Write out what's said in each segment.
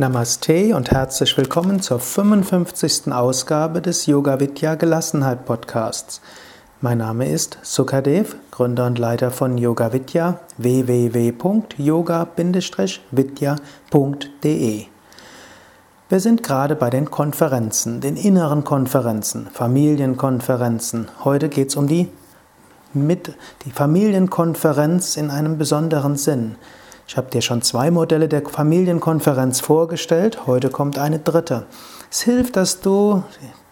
Namaste und herzlich willkommen zur 55. Ausgabe des Yoga Vidya Gelassenheit Podcasts. Mein Name ist Sukadev, Gründer und Leiter von Yoga Vidya www.yoga-vidya.de. Wir sind gerade bei den Konferenzen, den inneren Konferenzen, Familienkonferenzen. Heute geht es um die, mit, die Familienkonferenz in einem besonderen Sinn. Ich habe dir schon zwei Modelle der Familienkonferenz vorgestellt, heute kommt eine dritte. Es hilft, dass du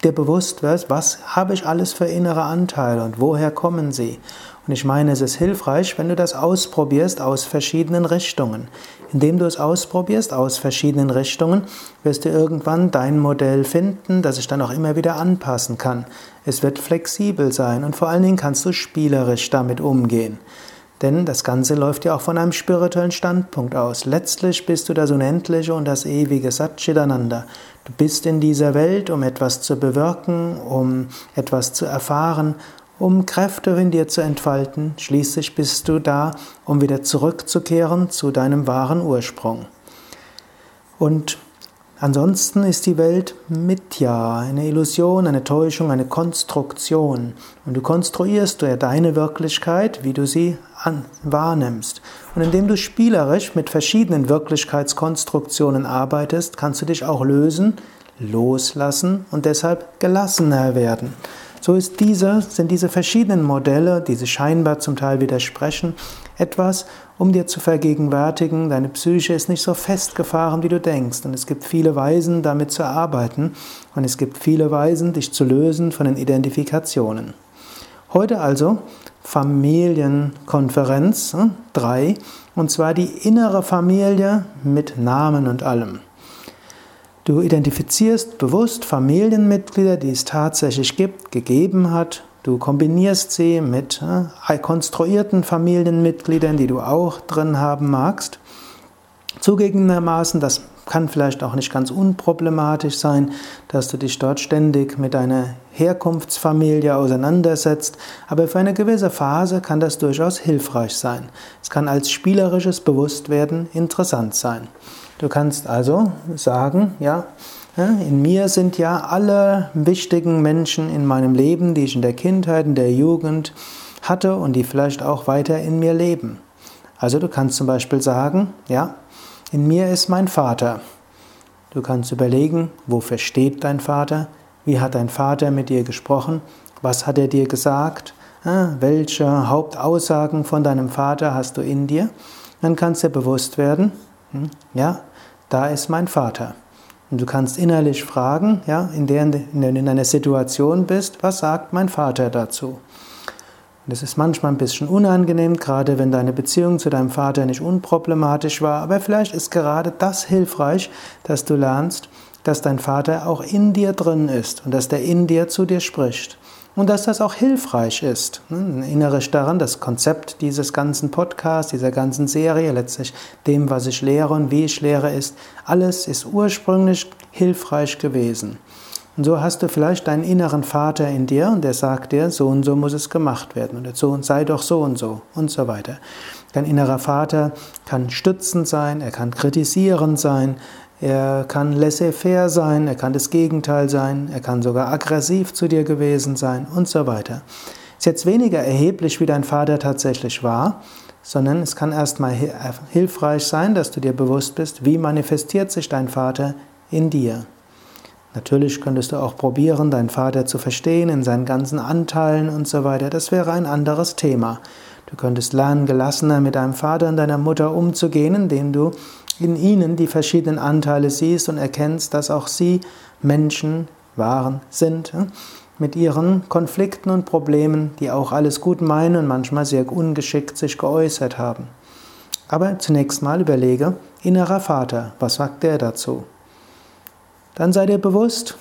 dir bewusst wirst, was habe ich alles für innere Anteile und woher kommen sie. Und ich meine, es ist hilfreich, wenn du das ausprobierst aus verschiedenen Richtungen. Indem du es ausprobierst aus verschiedenen Richtungen, wirst du irgendwann dein Modell finden, das sich dann auch immer wieder anpassen kann. Es wird flexibel sein und vor allen Dingen kannst du spielerisch damit umgehen. Denn das Ganze läuft ja auch von einem spirituellen Standpunkt aus. Letztlich bist du das Unendliche und das ewige Satchitananda. Du bist in dieser Welt, um etwas zu bewirken, um etwas zu erfahren, um Kräfte in dir zu entfalten. Schließlich bist du da, um wieder zurückzukehren zu deinem wahren Ursprung. Und Ansonsten ist die Welt Mitya, eine Illusion, eine Täuschung, eine Konstruktion. Und du konstruierst ja deine Wirklichkeit, wie du sie wahrnimmst. Und indem du spielerisch mit verschiedenen Wirklichkeitskonstruktionen arbeitest, kannst du dich auch lösen, loslassen und deshalb gelassener werden. So ist diese, sind diese verschiedenen Modelle, die sich scheinbar zum Teil widersprechen, etwas, um dir zu vergegenwärtigen, deine Psyche ist nicht so festgefahren, wie du denkst. Und es gibt viele Weisen, damit zu arbeiten. Und es gibt viele Weisen, dich zu lösen von den Identifikationen. Heute also Familienkonferenz 3, hm, und zwar die innere Familie mit Namen und allem. Du identifizierst bewusst Familienmitglieder, die es tatsächlich gibt, gegeben hat. Du kombinierst sie mit äh, konstruierten Familienmitgliedern, die du auch drin haben magst. Zugegebenermaßen, das kann vielleicht auch nicht ganz unproblematisch sein, dass du dich dort ständig mit deiner Herkunftsfamilie auseinandersetzt, aber für eine gewisse Phase kann das durchaus hilfreich sein. Es kann als spielerisches Bewusstwerden interessant sein. Du kannst also sagen, ja, in mir sind ja alle wichtigen Menschen in meinem Leben, die ich in der Kindheit, in der Jugend hatte und die vielleicht auch weiter in mir leben. Also du kannst zum Beispiel sagen, ja, in mir ist mein Vater. Du kannst überlegen, wofür steht dein Vater? Wie hat dein Vater mit dir gesprochen? Was hat er dir gesagt? Welche Hauptaussagen von deinem Vater hast du in dir? Dann kannst du bewusst werden, hm, ja, da ist mein Vater. Und du kannst innerlich fragen, ja, in der, in der du in einer Situation bist, was sagt mein Vater dazu? Und es ist manchmal ein bisschen unangenehm, gerade wenn deine Beziehung zu deinem Vater nicht unproblematisch war, aber vielleicht ist gerade das hilfreich, dass du lernst, dass dein Vater auch in dir drin ist und dass der in dir zu dir spricht und dass das auch hilfreich ist. Erinnere dich daran, das Konzept dieses ganzen Podcasts, dieser ganzen Serie, letztlich dem, was ich lehre und wie ich lehre, ist, alles ist ursprünglich hilfreich gewesen. Und so hast du vielleicht deinen inneren Vater in dir und der sagt dir, so und so muss es gemacht werden oder so und sei doch so und so und so weiter. Dein innerer Vater kann stützend sein, er kann kritisierend sein, er kann laissez-faire sein, er kann das Gegenteil sein, er kann sogar aggressiv zu dir gewesen sein und so weiter. Ist jetzt weniger erheblich, wie dein Vater tatsächlich war, sondern es kann erstmal hilfreich sein, dass du dir bewusst bist, wie manifestiert sich dein Vater in dir. Natürlich könntest du auch probieren, deinen Vater zu verstehen in seinen ganzen Anteilen und so weiter. Das wäre ein anderes Thema. Du könntest lernen, gelassener mit deinem Vater und deiner Mutter umzugehen, indem du in ihnen die verschiedenen Anteile siehst und erkennst, dass auch sie Menschen waren, sind, mit ihren Konflikten und Problemen, die auch alles gut meinen und manchmal sehr ungeschickt sich geäußert haben. Aber zunächst mal überlege, innerer Vater, was sagt der dazu? Dann sei dir bewusst,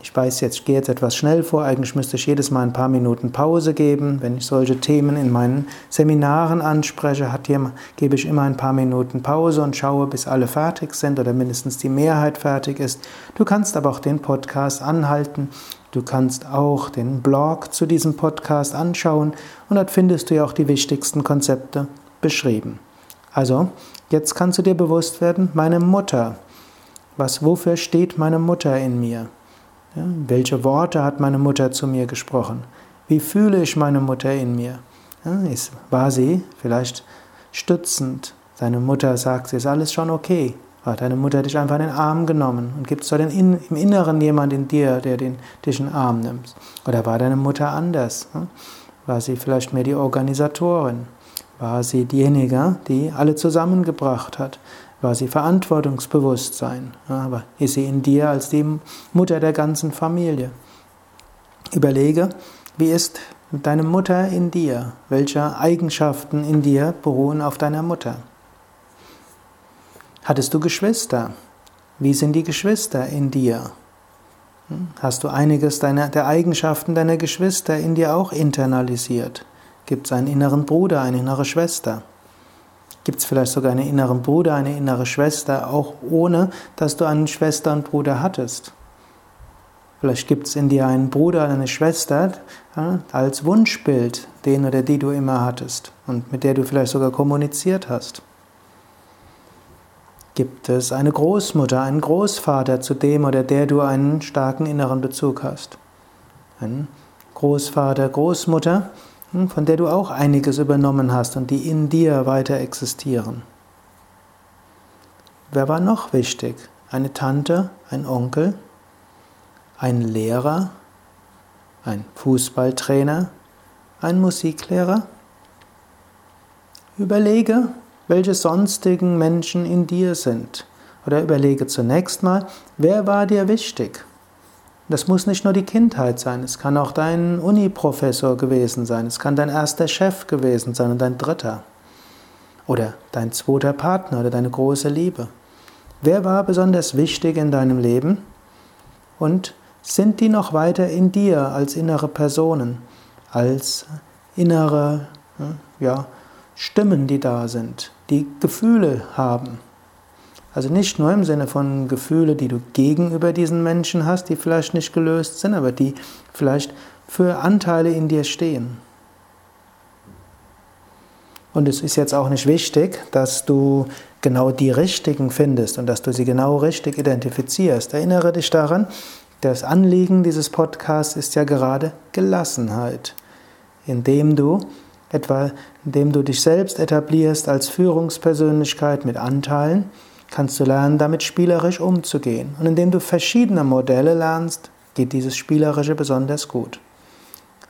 ich weiß jetzt, ich gehe jetzt etwas schnell vor, eigentlich müsste ich jedes Mal ein paar Minuten Pause geben. Wenn ich solche Themen in meinen Seminaren anspreche, hier, gebe ich immer ein paar Minuten Pause und schaue, bis alle fertig sind oder mindestens die Mehrheit fertig ist. Du kannst aber auch den Podcast anhalten. Du kannst auch den Blog zu diesem Podcast anschauen und dort findest du ja auch die wichtigsten Konzepte beschrieben. Also, jetzt kannst du dir bewusst werden, meine Mutter. Was, wofür steht meine Mutter in mir? Ja, welche Worte hat meine Mutter zu mir gesprochen? Wie fühle ich meine Mutter in mir? Ja, ist, war sie vielleicht stützend? Deine Mutter sagt, es ist alles schon okay. Hat deine Mutter dich einfach in den Arm genommen und gibt es da den in, im Inneren jemand in dir, der den, dich in den Arm nimmt? Oder war deine Mutter anders? War sie vielleicht mehr die Organisatorin? War sie diejenige, die alle zusammengebracht hat? War sie Verantwortungsbewusstsein? Aber ist sie in dir als die Mutter der ganzen Familie? Überlege, wie ist deine Mutter in dir? Welche Eigenschaften in dir beruhen auf deiner Mutter? Hattest du Geschwister? Wie sind die Geschwister in dir? Hm? Hast du einiges deiner, der Eigenschaften deiner Geschwister in dir auch internalisiert? Gibt es einen inneren Bruder, eine innere Schwester? Gibt es vielleicht sogar einen inneren Bruder, eine innere Schwester, auch ohne dass du einen Schwester und Bruder hattest? Vielleicht gibt es in dir einen Bruder oder eine Schwester ja, als Wunschbild, den oder die du immer hattest und mit der du vielleicht sogar kommuniziert hast. Gibt es eine Großmutter, einen Großvater, zu dem oder der du einen starken inneren Bezug hast? Ein Großvater, Großmutter, von der du auch einiges übernommen hast und die in dir weiter existieren. Wer war noch wichtig? Eine Tante, ein Onkel, ein Lehrer, ein Fußballtrainer, ein Musiklehrer? Überlege, welche sonstigen Menschen in dir sind. Oder überlege zunächst mal, wer war dir wichtig? Das muss nicht nur die Kindheit sein, es kann auch dein Uni-Professor gewesen sein, es kann dein erster Chef gewesen sein und dein dritter. Oder dein zweiter Partner oder deine große Liebe. Wer war besonders wichtig in deinem Leben? Und sind die noch weiter in dir als innere Personen, als innere ja, Stimmen, die da sind? die Gefühle haben. Also nicht nur im Sinne von Gefühle, die du gegenüber diesen Menschen hast, die vielleicht nicht gelöst sind, aber die vielleicht für Anteile in dir stehen. Und es ist jetzt auch nicht wichtig, dass du genau die richtigen findest und dass du sie genau richtig identifizierst. Erinnere dich daran, das Anliegen dieses Podcasts ist ja gerade Gelassenheit, indem du etwa indem du dich selbst etablierst als Führungspersönlichkeit mit Anteilen, kannst du lernen, damit spielerisch umzugehen. Und indem du verschiedene Modelle lernst, geht dieses Spielerische besonders gut.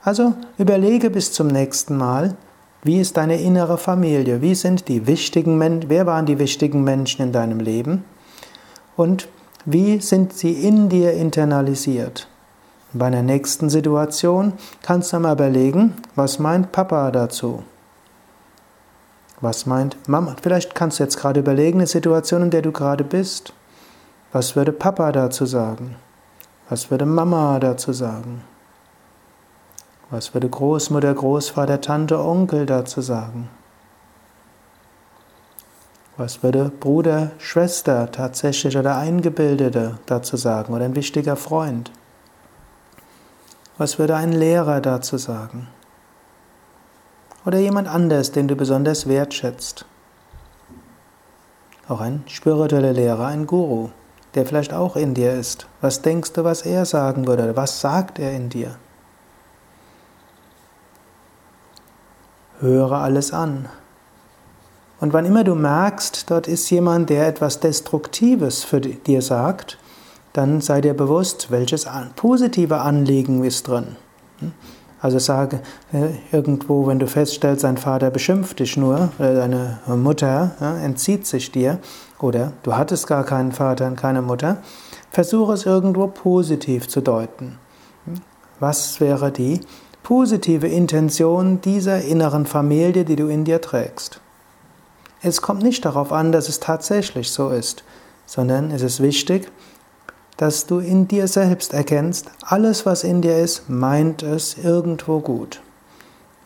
Also überlege bis zum nächsten Mal, wie ist deine innere Familie? Wie sind die wichtigen Menschen? Wer waren die wichtigen Menschen in deinem Leben? Und wie sind sie in dir internalisiert? Bei einer nächsten Situation kannst du mal überlegen, was meint Papa dazu? Was meint Mama? Vielleicht kannst du jetzt gerade überlegen, eine Situation, in der du gerade bist. Was würde Papa dazu sagen? Was würde Mama dazu sagen? Was würde Großmutter, Großvater, Tante, Onkel dazu sagen? Was würde Bruder, Schwester tatsächlich oder Eingebildete dazu sagen oder ein wichtiger Freund? Was würde ein Lehrer dazu sagen? Oder jemand anders, den du besonders wertschätzt? Auch ein spiritueller Lehrer, ein Guru, der vielleicht auch in dir ist. Was denkst du, was er sagen würde? Was sagt er in dir? Höre alles an. Und wann immer du merkst, dort ist jemand, der etwas Destruktives für dir sagt, dann sei dir bewusst, welches positive Anliegen ist drin. Also sage äh, irgendwo, wenn du feststellst, dein Vater beschimpft dich nur, oder deine Mutter entzieht sich dir, oder du hattest gar keinen Vater und keine Mutter, versuche es irgendwo positiv zu deuten. Hm? Was wäre die positive Intention dieser inneren Familie, die du in dir trägst? Es kommt nicht darauf an, dass es tatsächlich so ist, sondern es ist wichtig, dass du in dir selbst erkennst, alles, was in dir ist, meint es irgendwo gut.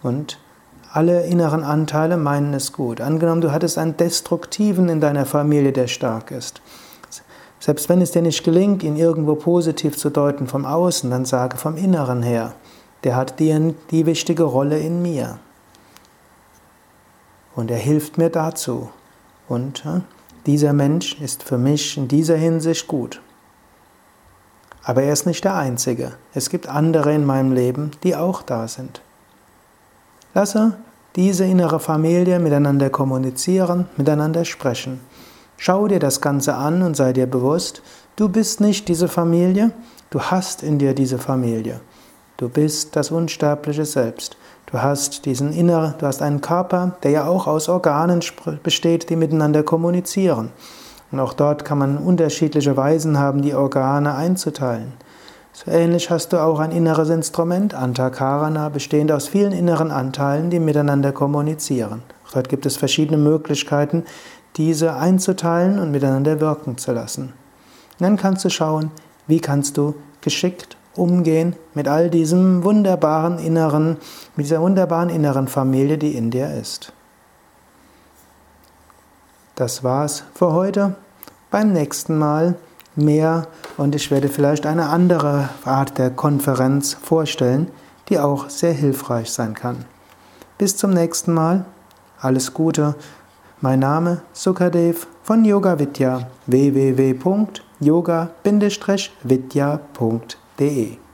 Und alle inneren Anteile meinen es gut. Angenommen, du hattest einen Destruktiven in deiner Familie, der stark ist. Selbst wenn es dir nicht gelingt, ihn irgendwo positiv zu deuten vom Außen, dann sage vom Inneren her, der hat die, die wichtige Rolle in mir. Und er hilft mir dazu. Und dieser Mensch ist für mich in dieser Hinsicht gut. Aber er ist nicht der Einzige. Es gibt andere in meinem Leben, die auch da sind. Lasse diese innere Familie miteinander kommunizieren, miteinander sprechen. Schau dir das Ganze an und sei dir bewusst, du bist nicht diese Familie, du hast in dir diese Familie. Du bist das unsterbliche Selbst. Du hast diesen inneren, du hast einen Körper, der ja auch aus Organen besteht, die miteinander kommunizieren. Und auch dort kann man unterschiedliche Weisen haben, die Organe einzuteilen. So ähnlich hast du auch ein inneres Instrument, Antakarana, bestehend aus vielen inneren Anteilen, die miteinander kommunizieren. Auch dort gibt es verschiedene Möglichkeiten, diese einzuteilen und miteinander wirken zu lassen. Und dann kannst du schauen, wie kannst du geschickt umgehen mit all diesem wunderbaren inneren, mit dieser wunderbaren inneren Familie, die in dir ist. Das war's für heute. Beim nächsten Mal mehr und ich werde vielleicht eine andere Art der Konferenz vorstellen, die auch sehr hilfreich sein kann. Bis zum nächsten Mal. Alles Gute. Mein Name Sukadev von Yoga Vidya www.yoga-vidya.de